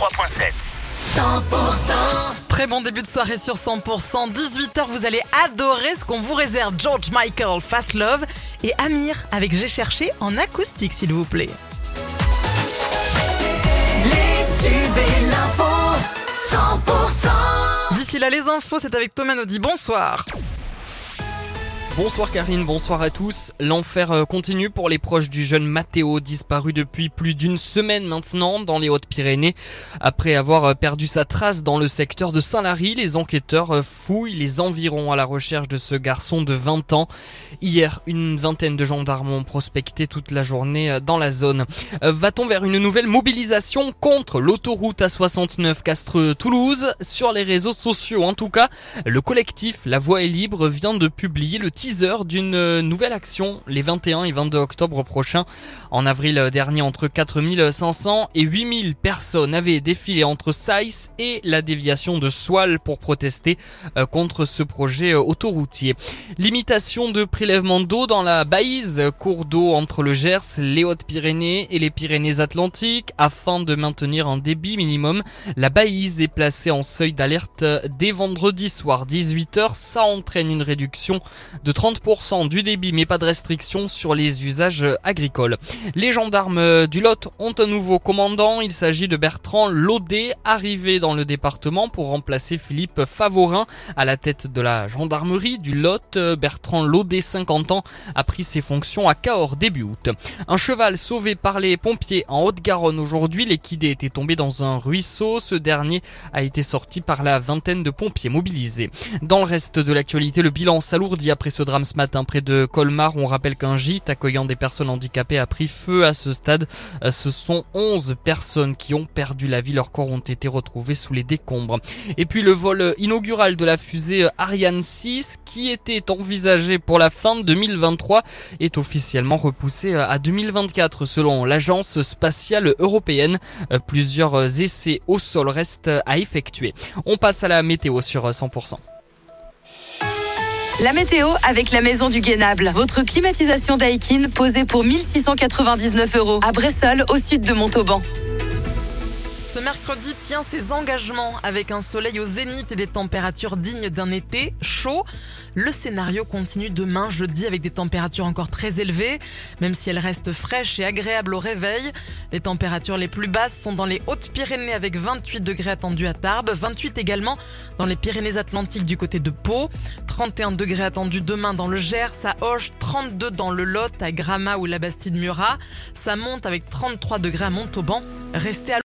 103.7. 100% Très bon début de soirée sur 100%. 18h, vous allez adorer ce qu'on vous réserve. George Michael, Fast Love et Amir avec J'ai cherché en acoustique, s'il vous plaît. Les tubes et l'info 100% D'ici là, les infos, c'est avec Thomas Naudy. Bonsoir. Bonsoir Karine, bonsoir à tous. L'enfer euh, continue pour les proches du jeune Matteo, disparu depuis plus d'une semaine maintenant dans les Hautes-Pyrénées. Après avoir euh, perdu sa trace dans le secteur de Saint-Lary, les enquêteurs euh, fouillent les environs à la recherche de ce garçon de 20 ans. Hier, une vingtaine de gendarmes ont prospecté toute la journée dans la zone. Va-t-on vers une nouvelle mobilisation contre l'autoroute A69 Castres-Toulouse? Sur les réseaux sociaux en tout cas, le collectif La Voix est libre vient de publier le d'une euh, nouvelle action les 21 et 22 octobre prochains. En avril dernier, entre 4500 et 8000 personnes avaient défilé entre Saïs et la déviation de Soile pour protester euh, contre ce projet euh, autoroutier. Limitation de prélèvement d'eau dans la Baïse, cours d'eau entre le Gers, les Hautes-Pyrénées et les Pyrénées-Atlantiques afin de maintenir un débit minimum. La Baïse est placée en seuil d'alerte dès vendredi soir 18h. Ça entraîne une réduction de 30% du débit mais pas de restriction sur les usages agricoles. Les gendarmes du Lot ont un nouveau commandant, il s'agit de Bertrand Laudet, arrivé dans le département pour remplacer Philippe Favorin à la tête de la gendarmerie du Lot. Bertrand Laudet, 50 ans, a pris ses fonctions à Cahors début août. Un cheval sauvé par les pompiers en Haute-Garonne aujourd'hui, l'équidé était tombé dans un ruisseau, ce dernier a été sorti par la vingtaine de pompiers mobilisés. Dans le reste de l'actualité, le bilan s'alourdit après ce drame ce matin près de Colmar. On rappelle qu'un gîte accueillant des personnes handicapées a pris feu à ce stade. Euh, ce sont 11 personnes qui ont perdu la vie. Leurs corps ont été retrouvés sous les décombres. Et puis le vol inaugural de la fusée Ariane 6 qui était envisagé pour la fin de 2023 est officiellement repoussé à 2024 selon l'agence spatiale européenne. Euh, plusieurs essais au sol restent à effectuer. On passe à la météo sur 100%. La météo avec la maison du Guénable. Votre climatisation Daikin posée pour 1699 euros à Bressol au sud de Montauban. Ce mercredi tient ses engagements avec un soleil au zénith et des températures dignes d'un été chaud. Le scénario continue demain jeudi avec des températures encore très élevées, même si elles restent fraîches et agréables au réveil. Les températures les plus basses sont dans les Hautes-Pyrénées avec 28 degrés attendus à Tarbes, 28 également dans les Pyrénées-Atlantiques du côté de Pau, 31 degrés attendus demain dans le Gers, à Auch, 32 dans le Lot, à Gramma ou la Bastide-Murat. Ça monte avec 33 degrés à Montauban. Restez à